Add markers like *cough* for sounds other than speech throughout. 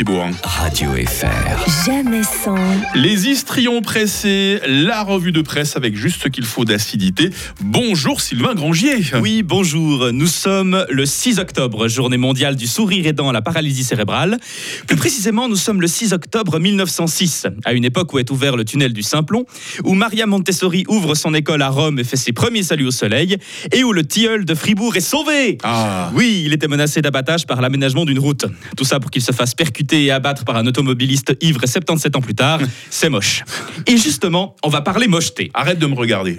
Fribourg. Radio FR. Jamais sans. Les histrions pressés, la revue de presse avec juste ce qu'il faut d'acidité. Bonjour Sylvain Grangier. Oui, bonjour. Nous sommes le 6 octobre, journée mondiale du sourire aidant à la paralysie cérébrale. Plus précisément, nous sommes le 6 octobre 1906, à une époque où est ouvert le tunnel du Simplon, où Maria Montessori ouvre son école à Rome et fait ses premiers saluts au soleil, et où le tilleul de Fribourg est sauvé. Ah, Oui, il était menacé d'abattage par l'aménagement d'une route. Tout ça pour qu'il se fasse percuter et abattre par un automobiliste ivre 77 ans plus tard. C'est moche. Et justement, on va parler mocheté. arrête de me regarder.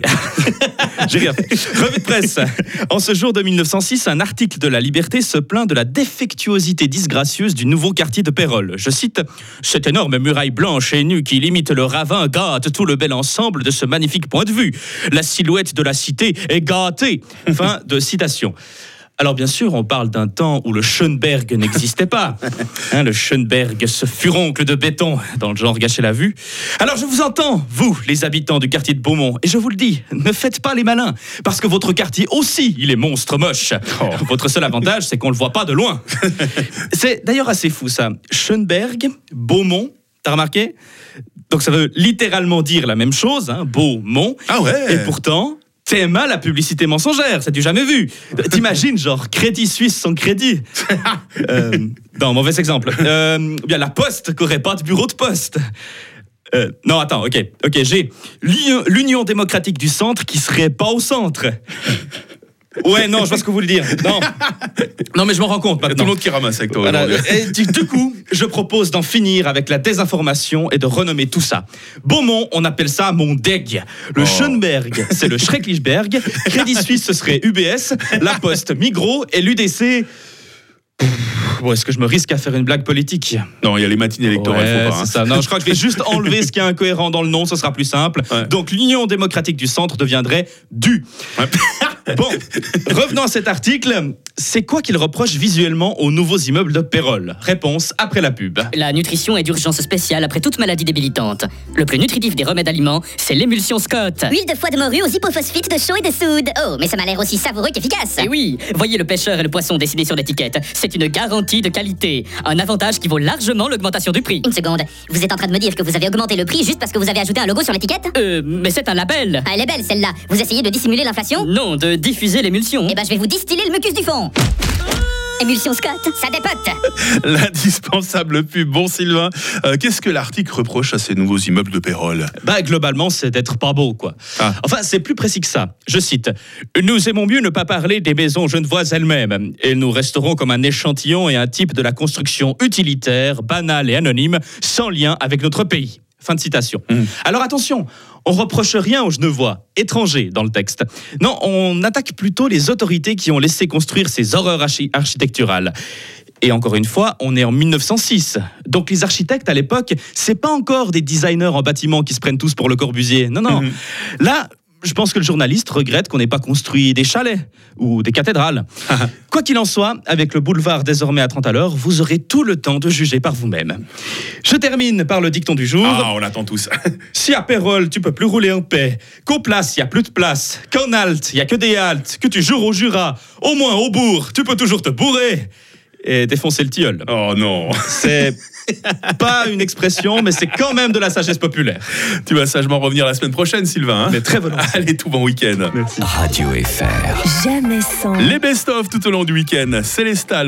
*laughs* J'ai rien fait. Revue de presse. En ce jour de 1906, un article de La Liberté se plaint de la défectuosité disgracieuse du nouveau quartier de Pérol. Je cite Cette énorme muraille blanche et nue qui limite le ravin gâte tout le bel ensemble de ce magnifique point de vue. La silhouette de la cité est gâtée. Fin de citation. Alors bien sûr, on parle d'un temps où le Schönberg *laughs* n'existait pas. Hein, le Schönberg, ce furoncle de béton, dans le genre gâcher la vue. Alors je vous entends, vous, les habitants du quartier de Beaumont, et je vous le dis, ne faites pas les malins, parce que votre quartier aussi, il est monstre moche. Oh. *laughs* Votre seul avantage, c'est qu'on le voit pas de loin. *laughs* c'est d'ailleurs assez fou ça. Schönberg, Beaumont, t'as remarqué? Donc ça veut littéralement dire la même chose, hein, Beaumont. Ah ouais Et pourtant, TMA, la publicité mensongère, ça tu jamais vu. T'imagines, genre, Crédit Suisse sans crédit. *laughs* Euh, non, mauvais exemple. Euh, bien, la Poste qui aurait pas de bureau de poste. Euh, non, attends, ok, ok, j'ai l'Union démocratique du centre qui serait pas au centre. Ouais, non, je vois ce que vous voulez dire. Non, *laughs* non, mais je m'en rends compte Il y a tout maintenant. le monde qui ramasse avec toi Voilà. aujourd'hui. Et du, du coup, je propose d'en finir avec la désinformation et de renommer tout ça. Beaumont, on appelle ça mon deg. Le Oh. Schönberg, c'est le Schrecklichberg. Crédit Suisse, ce serait UBS. La Poste, Migros. Et l'UDC. Bon, est-ce que je me risque à faire une blague politique? Non, il y a les matinées électorales, Ouais, faut pas. hein. ça. Non, je crois que je vais juste enlever ce qui est incohérent dans le nom, ce sera plus simple. Ouais. Donc l'Union démocratique du centre deviendrait du. Ouais. Bon, revenons à cet article. C'est quoi qu'il reproche visuellement aux nouveaux immeubles de Pérol? Réponse après la pub. La nutrition est d'urgence spéciale après toute maladie débilitante. Le plus nutritif des remèdes aliments, c'est l'émulsion Scott. Huile de foie de morue aux hypophosphites de chaux et de soude. Oh, mais ça m'a l'air aussi savoureux qu'efficace. Et oui, voyez le pêcheur et le poisson dessinés sur l'étiquette. C'est une garantie de qualité. Un avantage qui vaut largement l'augmentation du prix. Une seconde, vous êtes en train de me dire que vous avez augmenté le prix juste parce que vous avez ajouté un logo sur l'étiquette? Euh, mais c'est un label. Ah, elle est belle celle-là. Vous essayez de dissimuler l'inflation? Non, de diffuser l'émulsion. Eh ben, je vais vous distiller le mucus du fond. Émulsion Scott, ça dépote. *laughs* L'indispensable pub. Bon, Sylvain, euh, qu'est-ce que l'article reproche à ces nouveaux immeubles de Pérol? Bah, globalement, c'est d'être pas beau, quoi. Ah. Enfin, c'est plus précis que ça. Je cite Nous aimons mieux ne pas parler des maisons genevoises elles-mêmes. Et nous resterons comme un échantillon et un type de la construction utilitaire, banale et anonyme, sans lien avec notre pays. Fin de citation. Mm. Alors attention, on reproche rien aux Genevois, étrangers dans le texte. Non, on attaque plutôt les autorités qui ont laissé construire ces horreurs archi- architecturales. Et encore une fois, on est en 1906. Donc les architectes à l'époque, c'est pas encore des designers en bâtiment qui se prennent tous pour le Corbusier. Non, non. Mhm. Là, je pense que le journaliste regrette qu'on n'ait pas construit des chalets ou des cathédrales. Quoi qu'il en soit, avec le boulevard désormais à 30 à l'heure, vous aurez tout le temps de juger par vous-même. Je termine par le dicton du jour. Ah, on attend tous. *laughs* Si à Pérol, tu peux plus rouler en paix, qu'au place, il y a plus de place, qu'en halte, il y a que des haltes, que tu jures au Jura, au moins au bourg, tu peux toujours te bourrer et défoncer le tilleul. Oh non. C'est pas une expression, mais c'est quand même de la sagesse populaire. Tu vas sagement revenir la semaine prochaine, Sylvain. hein Mais très volontiers. Allez, tout bon week-end. Radio FR. Jamais sans. Les best-of tout au long du week-end. Célestal.